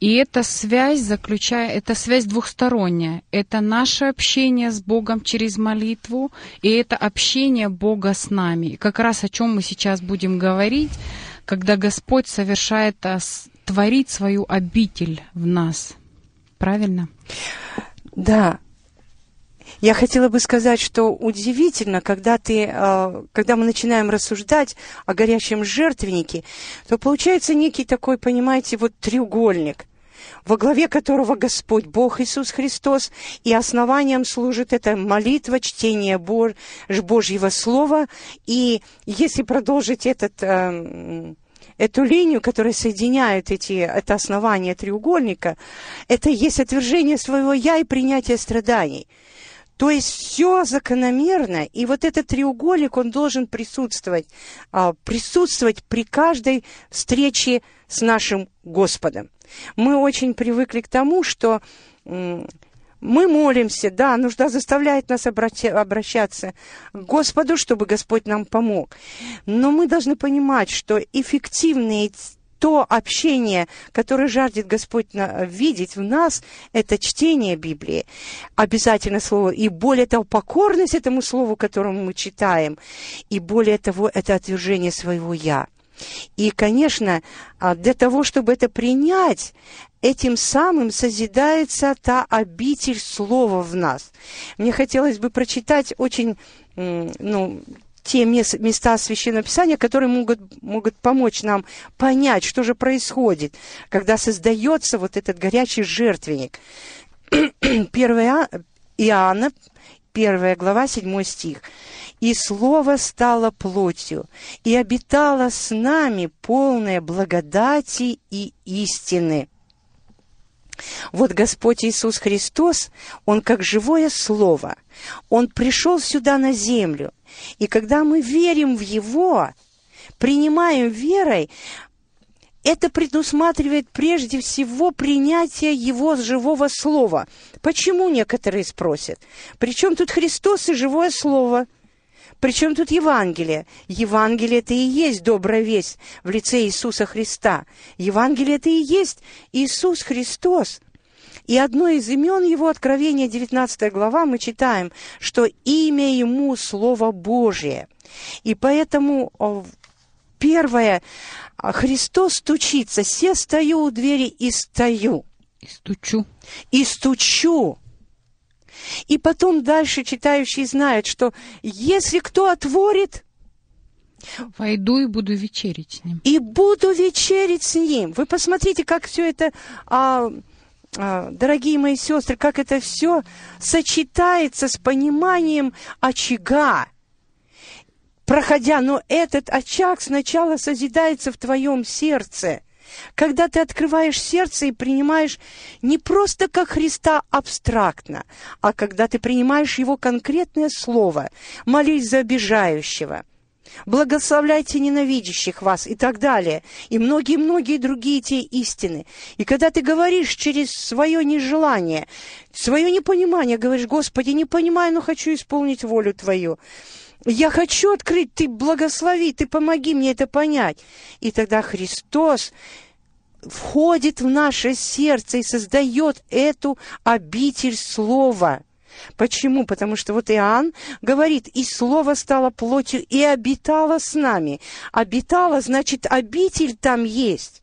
И эта связь заключает, это связь двухсторонняя. Это наше общение с Богом через молитву, и это общение Бога с нами. И как раз о чем мы сейчас будем говорить, когда Господь совершает, а, творит свою обитель в нас. Правильно? Да, я хотела бы сказать, что удивительно, когда, ты, э, когда мы начинаем рассуждать о горящем жертвеннике, то получается некий такой, понимаете, вот треугольник, во главе которого Господь, Бог Иисус Христос, и основанием служит эта молитва, чтение Божьего Слова. И если продолжить этот, э, эту линию, которая соединяет эти, это основание треугольника, это есть отвержение своего «я» и принятие страданий. То есть все закономерно, и вот этот треугольник, он должен присутствовать, а, присутствовать при каждой встрече с нашим Господом. Мы очень привыкли к тому, что мы молимся, да, нужда заставляет нас обраща- обращаться к Господу, чтобы Господь нам помог. Но мы должны понимать, что эффективные то общение, которое жаждет Господь видеть в нас, это чтение Библии, обязательно слово, и более того, покорность этому слову, которому мы читаем, и более того, это отвержение своего «я». И, конечно, а, для того, чтобы это принять, этим самым созидается та обитель слова в нас. Мне хотелось бы прочитать очень, ну, те мес- места Священного Писания, которые могут, могут помочь нам понять, что же происходит, когда создается вот этот горячий жертвенник. 1 Иоанна, 1 глава, 7 стих. «И Слово стало плотью, и обитало с нами полное благодати и истины». Вот Господь Иисус Христос, Он как живое Слово, Он пришел сюда на землю. И когда мы верим в Его, принимаем верой, это предусматривает прежде всего принятие Его живого Слова. Почему некоторые спросят? Причем тут Христос и живое Слово? Причем тут Евангелие? Евангелие это и есть добрая весть в лице Иисуса Христа. Евангелие это и есть Иисус Христос. И одно из имен его, Откровения, 19 глава, мы читаем, что имя ему Слово Божие. И поэтому первое, а, Христос стучится, «Се стою у двери и стою, И стучу. и стучу». И потом дальше читающие знают, что если кто отворит, Войду и буду вечерить с ним. и буду вечерить с ним. Вы посмотрите, как все это, а, а, дорогие мои сестры, как это все сочетается с пониманием очага. Проходя, но этот очаг сначала созидается в твоем сердце. Когда ты открываешь сердце и принимаешь не просто как Христа абстрактно, а когда ты принимаешь Его конкретное слово, молись за обижающего, благословляйте ненавидящих вас и так далее, и многие-многие другие те истины. И когда ты говоришь через свое нежелание, свое непонимание, говоришь, Господи, не понимаю, но хочу исполнить волю Твою, я хочу открыть, Ты благослови, Ты помоги мне это понять. И тогда Христос входит в наше сердце и создает эту обитель Слова. Почему? Потому что вот Иоанн говорит, и Слово стало плотью и обитало с нами. Обитало, значит, обитель там есть.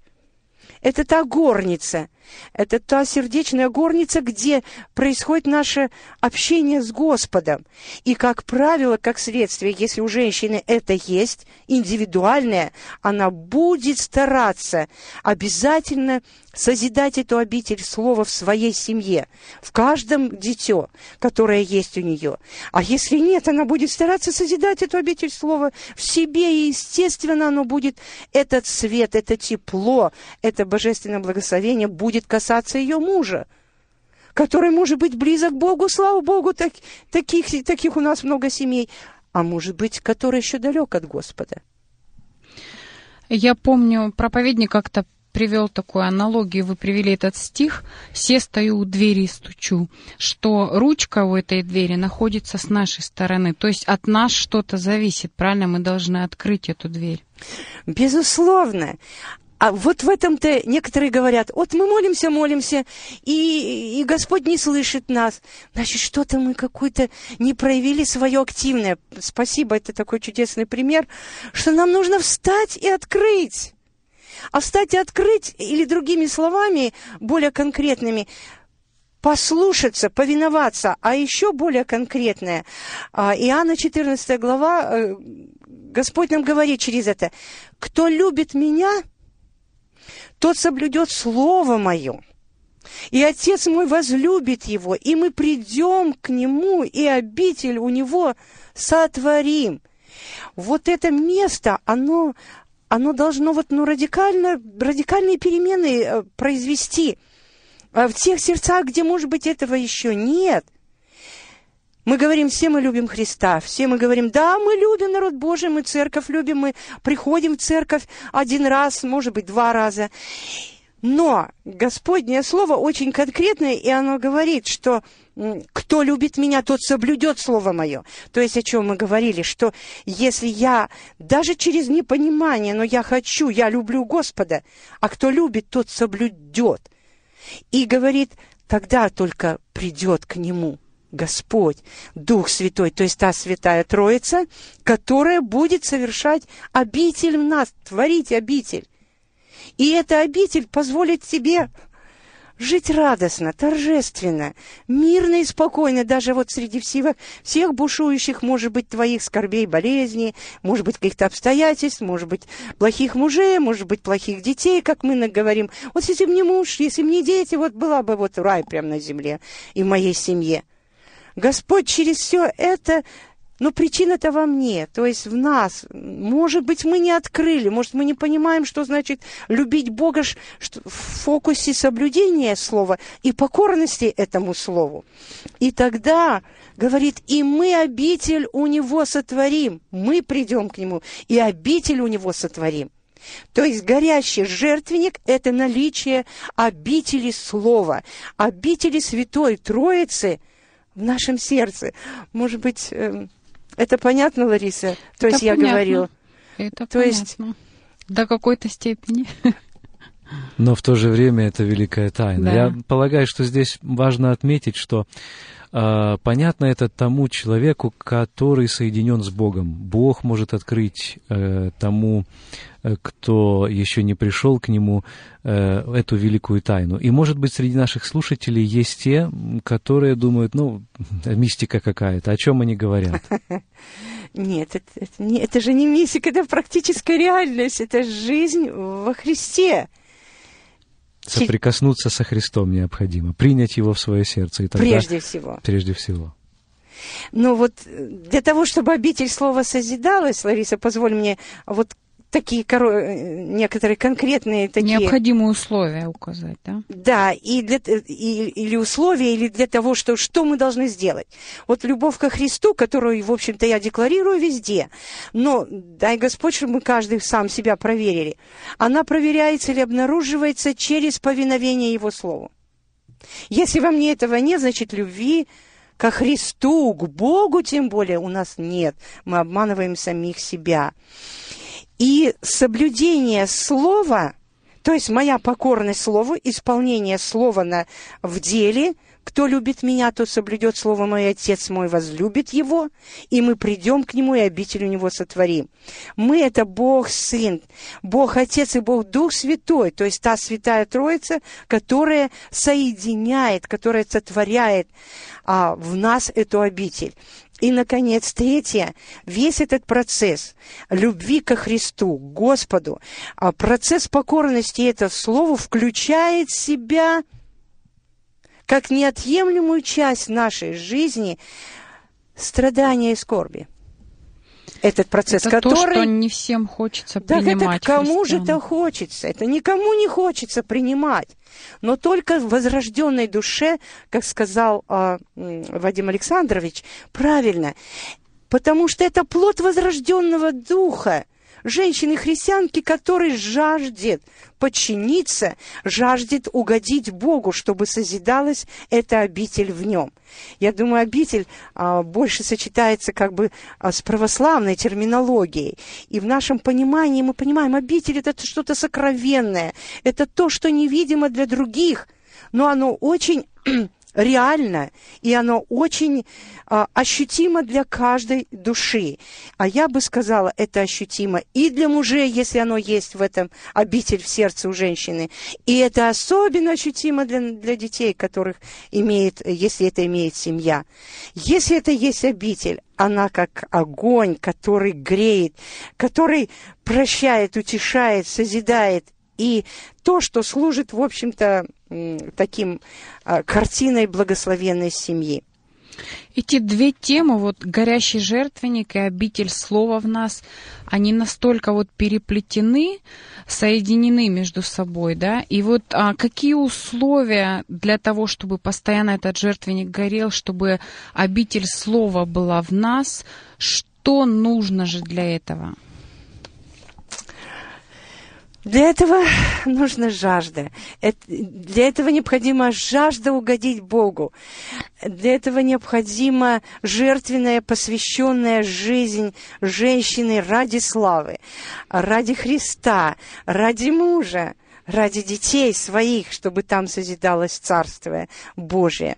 Это та горница, это та сердечная горница, где происходит наше общение с Господом. И, как правило, как следствие, если у женщины это есть, индивидуальное, она будет стараться обязательно созидать эту обитель слова в своей семье, в каждом дитё, которое есть у нее. А если нет, она будет стараться созидать эту обитель слова в себе, и, естественно, оно будет, этот свет, это тепло, это божественное благословение будет касаться ее мужа который может быть близок к Богу, слава Богу, так, таких, таких у нас много семей, а может быть, который еще далек от Господа. Я помню, проповедник как-то привел такую аналогию, вы привели этот стих «Се стою у двери и стучу», что ручка у этой двери находится с нашей стороны, то есть от нас что-то зависит, правильно? Мы должны открыть эту дверь. Безусловно. А вот в этом-то некоторые говорят, вот мы молимся, молимся, и, и Господь не слышит нас. Значит, что-то мы какой-то не проявили свое активное. Спасибо, это такой чудесный пример, что нам нужно встать и открыть. А встать открыть, или другими словами, более конкретными, послушаться, повиноваться, а еще более конкретное. а, Иоанна 14 глава, э, Господь нам говорит через это, кто любит меня, тот соблюдет Слово Мое. И Отец мой возлюбит его, и мы придем к нему, и обитель у него сотворим. Вот это место, оно оно должно вот, ну, радикально, радикальные перемены э, произвести а в тех сердцах, где, может быть, этого еще нет. Мы говорим, все мы любим Христа, все мы говорим, да, мы любим народ Божий, мы церковь любим, мы приходим в церковь один раз, может быть, два раза. Но Господнее Слово очень конкретное, и оно говорит, что кто любит меня, тот соблюдет Слово Мое. То есть о чем мы говорили, что если я даже через непонимание, но я хочу, я люблю Господа, а кто любит, тот соблюдет. И говорит, тогда только придет к Нему Господь, Дух Святой, то есть та Святая Троица, которая будет совершать обитель в нас, творить обитель. И эта обитель позволит тебе жить радостно, торжественно, мирно и спокойно, даже вот среди всех, всех бушующих, может быть, твоих скорбей, болезней, может быть, каких-то обстоятельств, может быть, плохих мужей, может быть, плохих детей, как мы говорим. Вот если бы не муж, если бы не дети, вот была бы вот рай прямо на земле и в моей семье. Господь через все это но причина-то во мне, то есть в нас. Может быть, мы не открыли, может, мы не понимаем, что значит любить Бога что в фокусе соблюдения слова и покорности этому слову. И тогда, говорит, и мы обитель у Него сотворим, мы придем к Нему, и обитель у Него сотворим. То есть горящий жертвенник – это наличие обители Слова, обители Святой Троицы в нашем сердце. Может быть, эм, это понятно, Лариса? То Это есть я понятно. говорю. Это То есть- понятно. До какой-то степени. Но в то же время это великая тайна. Да. Я полагаю, что здесь важно отметить, что понятно это тому человеку, который соединен с Богом. Бог может открыть э, тому, э, кто еще не пришел к нему, э, эту великую тайну. И, может быть, среди наших слушателей есть те, которые думают, ну, мистика какая-то, о чем они говорят. Нет, это, это это же не мистика, это практическая реальность, это жизнь во Христе. Соприкоснуться со Христом необходимо, принять Его в свое сердце. И тогда, Прежде всего. прежде всего. Но вот э, для того, чтобы обитель слова созидалась, Лариса, позволь мне вот такие э, некоторые конкретные такие... Необходимые условия указать, да? Да, и для, т- и- или условия, или для того, что, что мы должны сделать. Вот любовь ко Христу, которую, в общем-то, я декларирую везде, но дай Господь, чтобы мы каждый сам себя проверили, она проверяется или обнаруживается через повиновение Его Слову. Если во мне этого нет, значит, любви ко Христу, к Богу тем более у нас нет. Мы обманываем самих себя. И соблюдение слова, то есть моя покорность слову, исполнение слова на, в деле, кто любит меня, тот соблюдет слово мой, Отец мой возлюбит его, и мы придем к нему и обитель у него сотворим. Мы — это Бог Сын, Бог Отец и Бог Дух Святой, то есть та Святая Троица, которая соединяет, которая сотворяет а, в нас эту обитель. И, наконец, третье, весь этот процесс любви ко Христу, к Господу, а процесс покорности это слову включает в себя как неотъемлемую часть нашей жизни страдания и скорби. Этот процесс, это который... то, что не всем хочется Так это принимать. кому же это хочется? Это никому не хочется принимать. Но только в возрожденной душе, как сказал м, Вадим Александрович, правильно, потому что это плод возрожденного духа женщины-христианки, который жаждет подчиниться, жаждет угодить Богу, чтобы созидалась эта обитель в нем. Я думаю, обитель а, больше сочетается как бы а, с православной терминологией. И в нашем понимании мы понимаем, обитель это что-то сокровенное, это то, что невидимо для других, но оно очень реально, и оно очень а, ощутимо для каждой души. А я бы сказала, это ощутимо и для мужей, если оно есть в этом обитель в сердце у женщины, и это особенно ощутимо для, для детей, которых имеет, если это имеет семья. Если это есть обитель, она как огонь, который греет, который прощает, утешает, созидает, и то, что служит, в общем-то, таким а, картиной благословенной семьи. Эти две темы, вот горящий жертвенник и обитель слова в нас, они настолько вот переплетены, соединены между собой, да? И вот а, какие условия для того, чтобы постоянно этот жертвенник горел, чтобы обитель слова была в нас, что нужно же для этого? Для этого нужна жажда. Для этого необходима жажда угодить Богу. Для этого необходима жертвенная, посвященная жизнь женщины ради славы, ради Христа, ради мужа, ради детей своих, чтобы там созидалось Царствие Божие.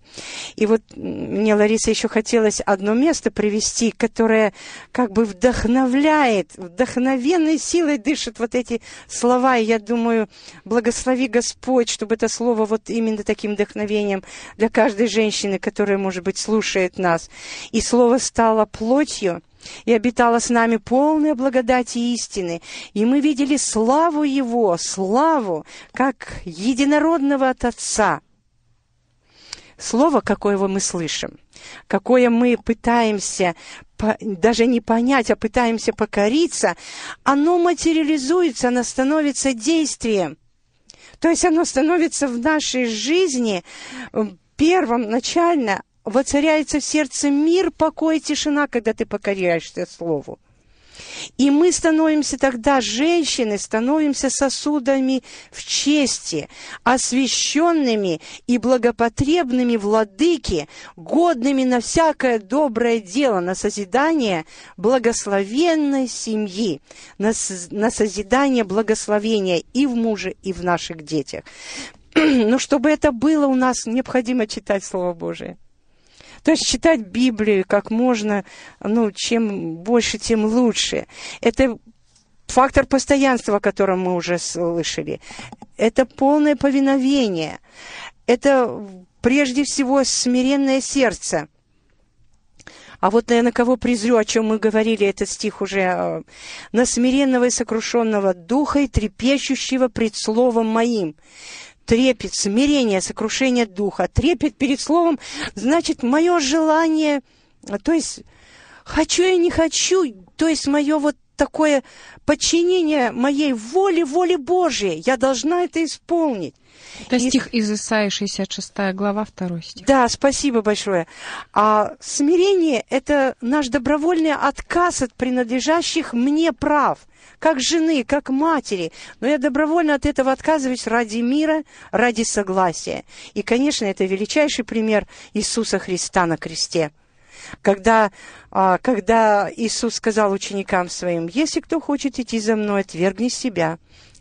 И вот мне, Лариса, еще хотелось одно место привести, которое как бы вдохновляет, вдохновенной силой дышит вот эти слова. И я думаю, благослови Господь, чтобы это слово вот именно таким вдохновением для каждой женщины, которая, может быть, слушает нас. И слово стало плотью, и обитала с нами полная благодати и истины. И мы видели славу Его, славу, как единородного от Отца. Слово, какое мы слышим, какое мы пытаемся даже не понять, а пытаемся покориться, оно материализуется, оно становится действием. То есть оно становится в нашей жизни первым, начально, воцаряется в сердце мир, покой и тишина, когда ты покоряешься Слову. И мы становимся тогда, женщины, становимся сосудами в чести, освященными и благопотребными владыки, годными на всякое доброе дело, на созидание благословенной семьи, на, на созидание благословения и в муже, и в наших детях. Но чтобы это было у нас, необходимо читать Слово Божие. То есть читать Библию как можно, ну, чем больше, тем лучше. Это фактор постоянства, о котором мы уже слышали. Это полное повиновение. Это прежде всего смиренное сердце. А вот я на кого презрю, о чем мы говорили, этот стих уже, э, на смиренного и сокрушенного духа и трепещущего пред словом моим. Трепет, смирение, сокрушение духа. Трепет перед словом, значит, мое желание, то есть хочу я не хочу, то есть мое вот такое подчинение моей воле, воле Божией. Я должна это исполнить. Это И- стих из Исаии, 66 глава, 2 стих. Да, спасибо большое. А смирение – это наш добровольный отказ от принадлежащих мне прав, как жены, как матери. Но я добровольно от этого отказываюсь ради мира, ради согласия. И, конечно, это величайший пример Иисуса Христа на кресте. Когда, а, когда Иисус сказал ученикам своим, «Если кто хочет идти за мной, отвергни себя,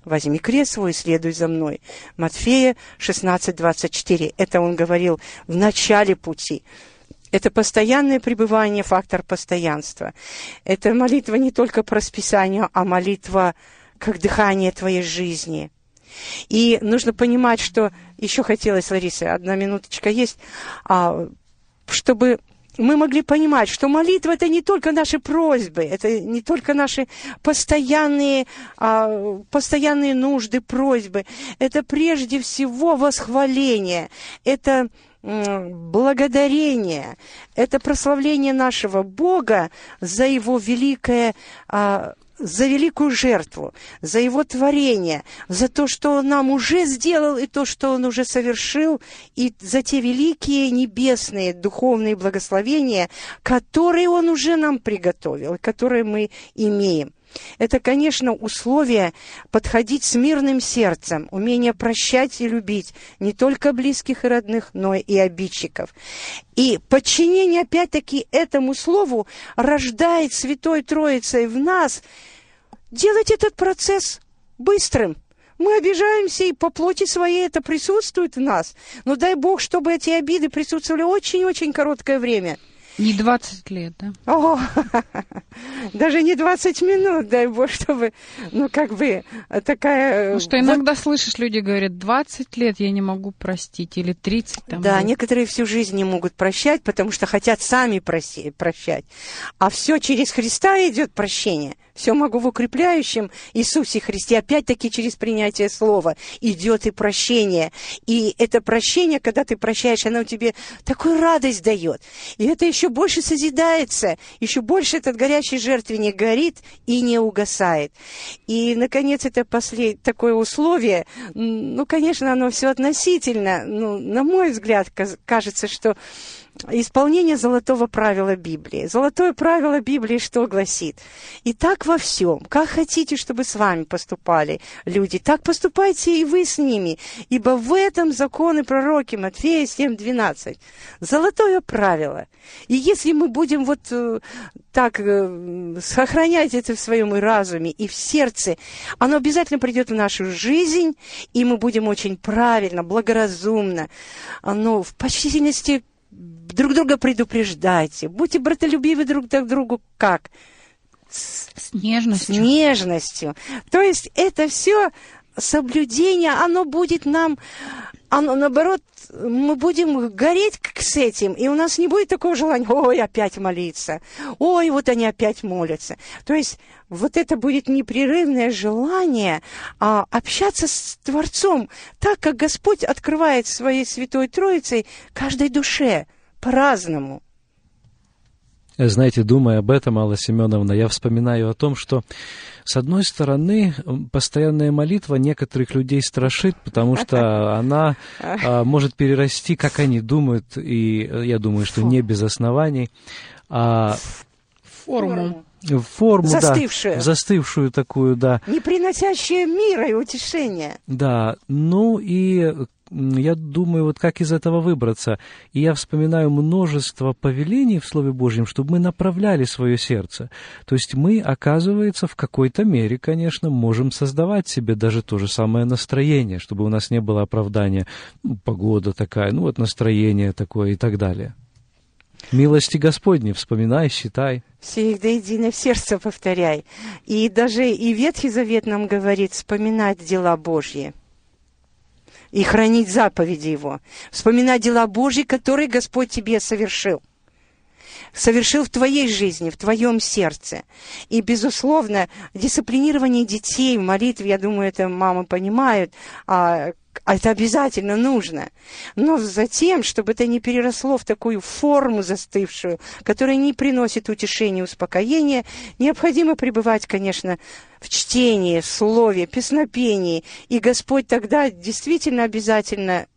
возьми крест свой и следуй за мной». Матфея 16, 24. Это он говорил в начале пути. Это постоянное пребывание, фактор постоянства. Это молитва не только по расписанию, а молитва как дыхание твоей жизни. И нужно понимать, что еще хотелось, Лариса, одна минуточка есть, а, чтобы мы могли понимать, что молитва это не только наши просьбы, это не только наши постоянные, а, постоянные нужды, просьбы. Это прежде всего восхваление, это благодарение, это прославление нашего Бога за Его великое а, за великую жертву, за его творение, за то, что он нам уже сделал, и то, что он уже совершил, и за те великие небесные духовные благословения, которые он уже нам приготовил, которые мы имеем. Это, конечно, условие подходить с мирным сердцем, умение прощать и любить не только близких и родных, но и обидчиков. И подчинение, опять-таки, этому слову рождает Святой Троицей в нас делать этот процесс быстрым. Мы обижаемся, и по плоти своей это присутствует в нас. Но дай Бог, чтобы эти обиды присутствовали очень-очень короткое время. Не 20 лет, да? О, даже не 20 минут, дай Бог, чтобы, ну, как бы, такая... Потому что вот иногда слышишь, люди говорят, 20 лет я не могу простить, или 30 там. Да, лет. некоторые всю жизнь не могут прощать, потому что хотят сами проси- прощать. А все через Христа идет прощение. Все могу в укрепляющем Иисусе Христе. Опять-таки через принятие слова идет и прощение. И это прощение, когда ты прощаешь, оно тебе такую радость дает. И это еще больше созидается, еще больше этот горящий жертвенник горит и не угасает. И, наконец, это послед... такое условие, ну, конечно, оно все относительно, ну, на мой взгляд, кажется, что исполнение золотого правила Библии. Золотое правило Библии что гласит? И так во всем. Как хотите, чтобы с вами поступали люди, так поступайте и вы с ними. Ибо в этом законы пророки Матфея 7.12. Золотое правило. И если мы будем вот э, так э, сохранять это в своем и разуме, и в сердце, оно обязательно придет в нашу жизнь, и мы будем очень правильно, благоразумно, оно в почтительности друг друга предупреждайте, будьте братолюбивы друг к другу как? С, с нежностью. С нежностью. То есть это все соблюдение, оно будет нам, оно наоборот, мы будем гореть с этим, и у нас не будет такого желания, ой, опять молиться, ой, вот они опять молятся. То есть вот это будет непрерывное желание а, общаться с Творцом, так как Господь открывает своей Святой Троицей каждой душе по-разному. Знаете, думая об этом, Алла Семеновна, я вспоминаю о том, что, с одной стороны, постоянная молитва некоторых людей страшит, потому что она а, может перерасти, как они думают, и я думаю, что не без оснований, а форму. Форму, застывшую. да, застывшую такую, да. Не приносящая мира и утешения. Да, ну и я думаю, вот как из этого выбраться. И я вспоминаю множество повелений в Слове Божьем, чтобы мы направляли свое сердце. То есть мы, оказывается, в какой-то мере, конечно, можем создавать себе даже то же самое настроение, чтобы у нас не было оправдания. Ну, погода такая, ну вот настроение такое и так далее. Милости Господни, вспоминай, считай. Все их до едино в сердце повторяй. И даже и Ветхий Завет нам говорит вспоминать дела Божьи и хранить заповеди Его. Вспоминать дела Божьи, которые Господь тебе совершил. Совершил в твоей жизни, в твоем сердце. И, безусловно, дисциплинирование детей в молитве, я думаю, это мамы понимают, а это обязательно нужно. Но затем, чтобы это не переросло в такую форму застывшую, которая не приносит утешения и успокоения, необходимо пребывать, конечно, в чтении, в слове, песнопении. И Господь тогда действительно обязательно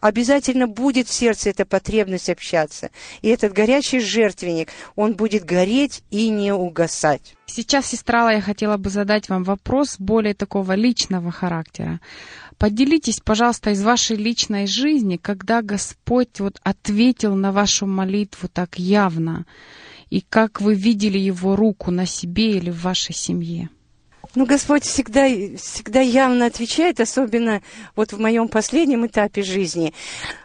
обязательно будет в сердце эта потребность общаться. И этот горячий жертвенник, он будет гореть и не угасать. Сейчас, сестра, я хотела бы задать вам вопрос более такого личного характера. Поделитесь, пожалуйста, из вашей личной жизни, когда Господь вот ответил на вашу молитву так явно, и как вы видели Его руку на себе или в вашей семье. Ну, Господь всегда, всегда явно отвечает, особенно вот в моем последнем этапе жизни.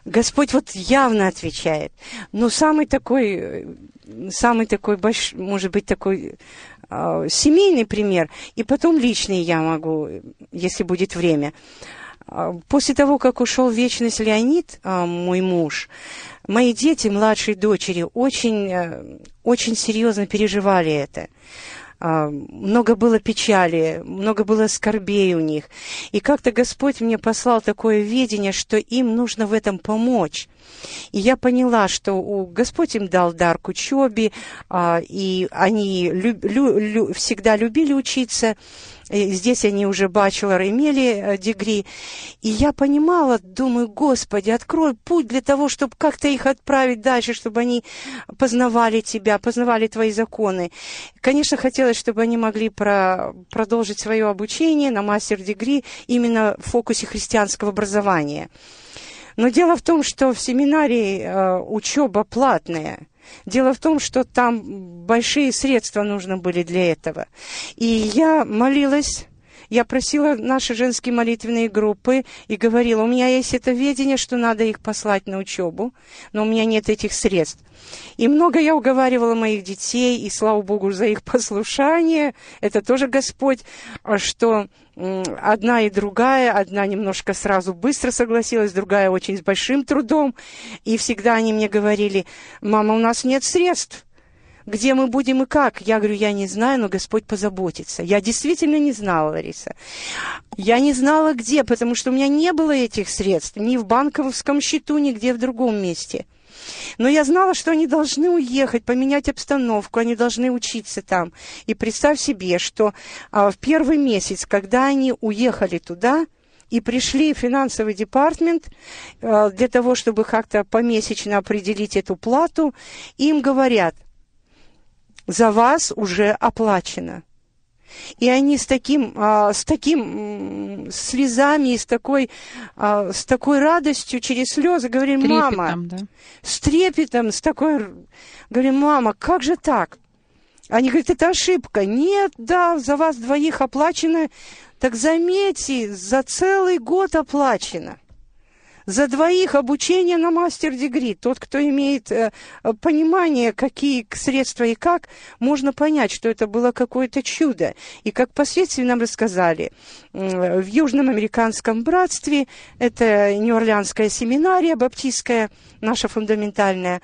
Господь вот явно отвечает. Но самый такой, самый такой большой, может быть, такой э, семейный пример, и потом личный я могу, если будет время. А, после того, как ушел в вечность Леонид, а, мой муж, мои дети, младшие дочери, очень, э, очень серьезно переживали это. А, много было печали, много было скорбей у них. И как-то Господь мне послал такое видение, что им нужно в этом помочь. И я поняла, что Господь им дал дар к учебе, а, и они всегда любили учиться. Здесь они уже бачелор имели дегри. Э, и я понимала, думаю, Господи, открой путь для того, чтобы как-то их отправить дальше, чтобы они познавали Тебя, познавали Твои законы. Конечно, хотелось, чтобы они могли про, продолжить свое обучение на мастер-дегри именно в фокусе христианского образования. Но дело в том, что в семинарии э, учеба платная. Дело в том, что там большие средства нужны были для этого. И я молилась я просила наши женские молитвенные группы и говорила, у меня есть это видение, что надо их послать на учебу, но у меня нет этих средств. И много я уговаривала моих детей, и слава Богу за их послушание, это тоже Господь, что одна и другая, одна немножко сразу быстро согласилась, другая очень с большим трудом. И всегда они мне говорили, мама, у нас нет средств. Где мы будем и как? Я говорю, я не знаю, но Господь позаботится. Я действительно не знала, Лариса. Я не знала, где, потому что у меня не было этих средств. Ни в банковском счету, ни где в другом месте. Но я знала, что они должны уехать, поменять обстановку, они должны учиться там. И представь себе, что а, в первый месяц, когда они уехали туда, и пришли в финансовый департамент а, для того, чтобы как-то помесячно определить эту плату, им говорят, за вас уже оплачено. И они с таким, а, с таким слезами и с такой, а, с такой радостью через слезы говорим, Трепетом, мама, да. с трепетом, с такой, говорим, мама, как же так? Они говорят, это ошибка. Нет, да, за вас двоих оплачено. Так заметьте, за целый год оплачено за двоих обучение на мастер-дегри. Тот, кто имеет э, понимание, какие средства и как, можно понять, что это было какое-то чудо. И как впоследствии нам рассказали, э, в Южном Американском братстве, это Нью-Орлеанская семинария баптистская, наша фундаментальная,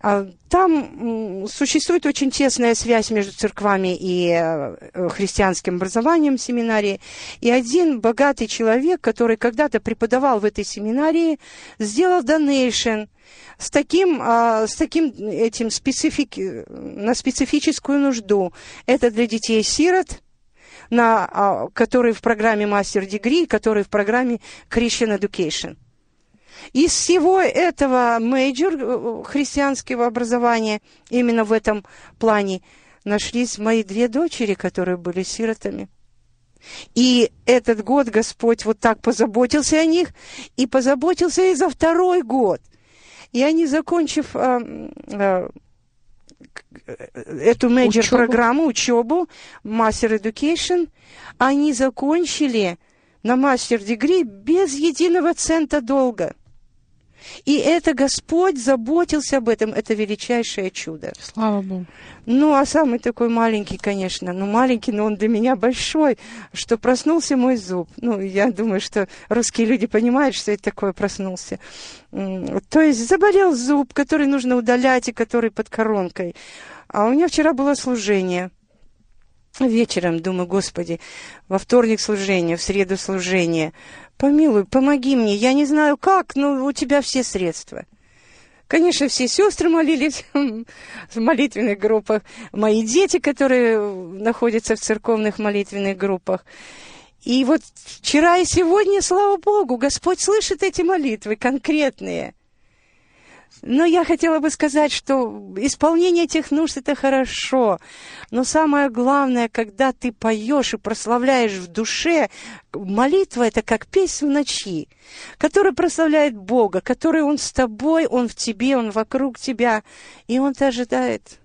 а, там существует очень тесная связь между церквами и э, христианским образованием семинарии. И один богатый человек, который когда-то преподавал в этой семинарии, сделал донейшн с таким, а, с таким этим специфик, на специфическую нужду. Это для детей-сирот, на, а, которые в программе Degree, которые в программе Christian Education. Из всего этого major э, христианского образования, именно в этом плане, нашлись мои две дочери, которые были сиротами. И этот год Господь вот так позаботился о них, и позаботился и за второй год. И они, закончив э, э, эту мейджор-программу, учебу, Master Education, они закончили на мастер-дегри без единого цента долга – и это Господь заботился об этом, это величайшее чудо. Слава Богу. Ну, а самый такой маленький, конечно, ну, маленький, но он для меня большой, что проснулся мой зуб. Ну, я думаю, что русские люди понимают, что это такое проснулся. То есть заболел зуб, который нужно удалять и который под коронкой. А у меня вчера было служение – Вечером думаю, Господи, во вторник служение, в среду служение. Помилуй, помоги мне. Я не знаю как, но у тебя все средства. Конечно, все сестры молились в молитвенных группах, мои дети, которые находятся в церковных молитвенных группах. И вот вчера и сегодня, слава Богу, Господь слышит эти молитвы конкретные – но я хотела бы сказать, что исполнение этих нужд это хорошо. Но самое главное, когда ты поешь и прославляешь в душе, молитва это как песнь в ночи, которая прославляет Бога, который Он с тобой, Он в тебе, Он вокруг тебя, и Он тебя ожидает.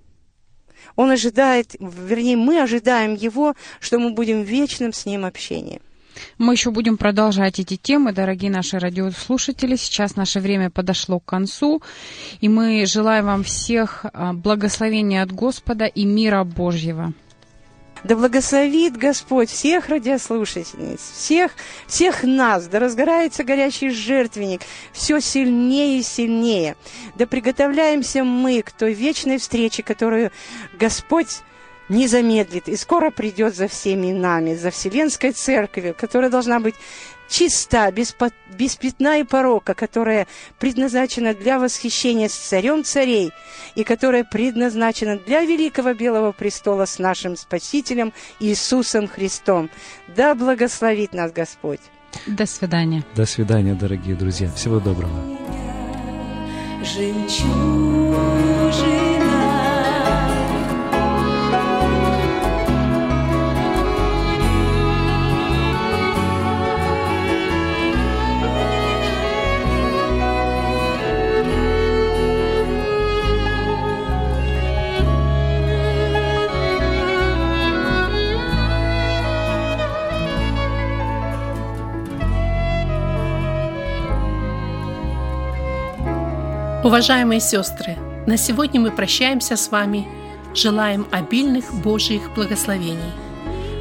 Он ожидает, вернее, мы ожидаем Его, что мы будем в вечном с Ним общении. Мы еще будем продолжать эти темы, дорогие наши радиослушатели. Сейчас наше время подошло к концу, и мы желаем вам всех а, благословения от Господа и мира Божьего. Да благословит Господь всех радиослушательниц, всех, всех нас, да разгорается горячий жертвенник все сильнее и сильнее. Да приготовляемся мы к той вечной встрече, которую Господь не замедлит и скоро придет за всеми нами, за Вселенской Церковью, которая должна быть чиста, без, без пятна и порока, которая предназначена для восхищения с царем царей и которая предназначена для великого белого престола с нашим Спасителем Иисусом Христом. Да благословит нас Господь. До свидания. До свидания, дорогие друзья. Всего доброго. Жемчужина. Уважаемые сестры, на сегодня мы прощаемся с вами. Желаем обильных Божьих благословений.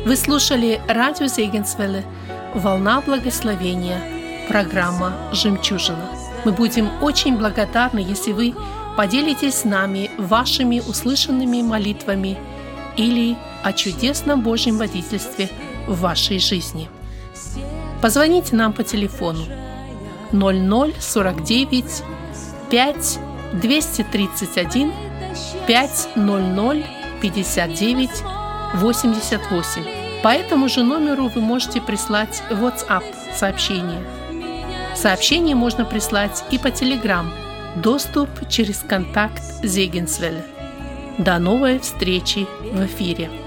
Вы слушали радио Зегенсвелле «Волна благословения», программа «Жемчужина». Мы будем очень благодарны, если вы поделитесь с нами вашими услышанными молитвами или о чудесном Божьем водительстве в вашей жизни. Позвоните нам по телефону 0049 5 231 500 59 88. По этому же номеру вы можете прислать WhatsApp сообщение. Сообщение можно прислать и по Telegram. Доступ через контакт Зегенсвель. До новой встречи в эфире.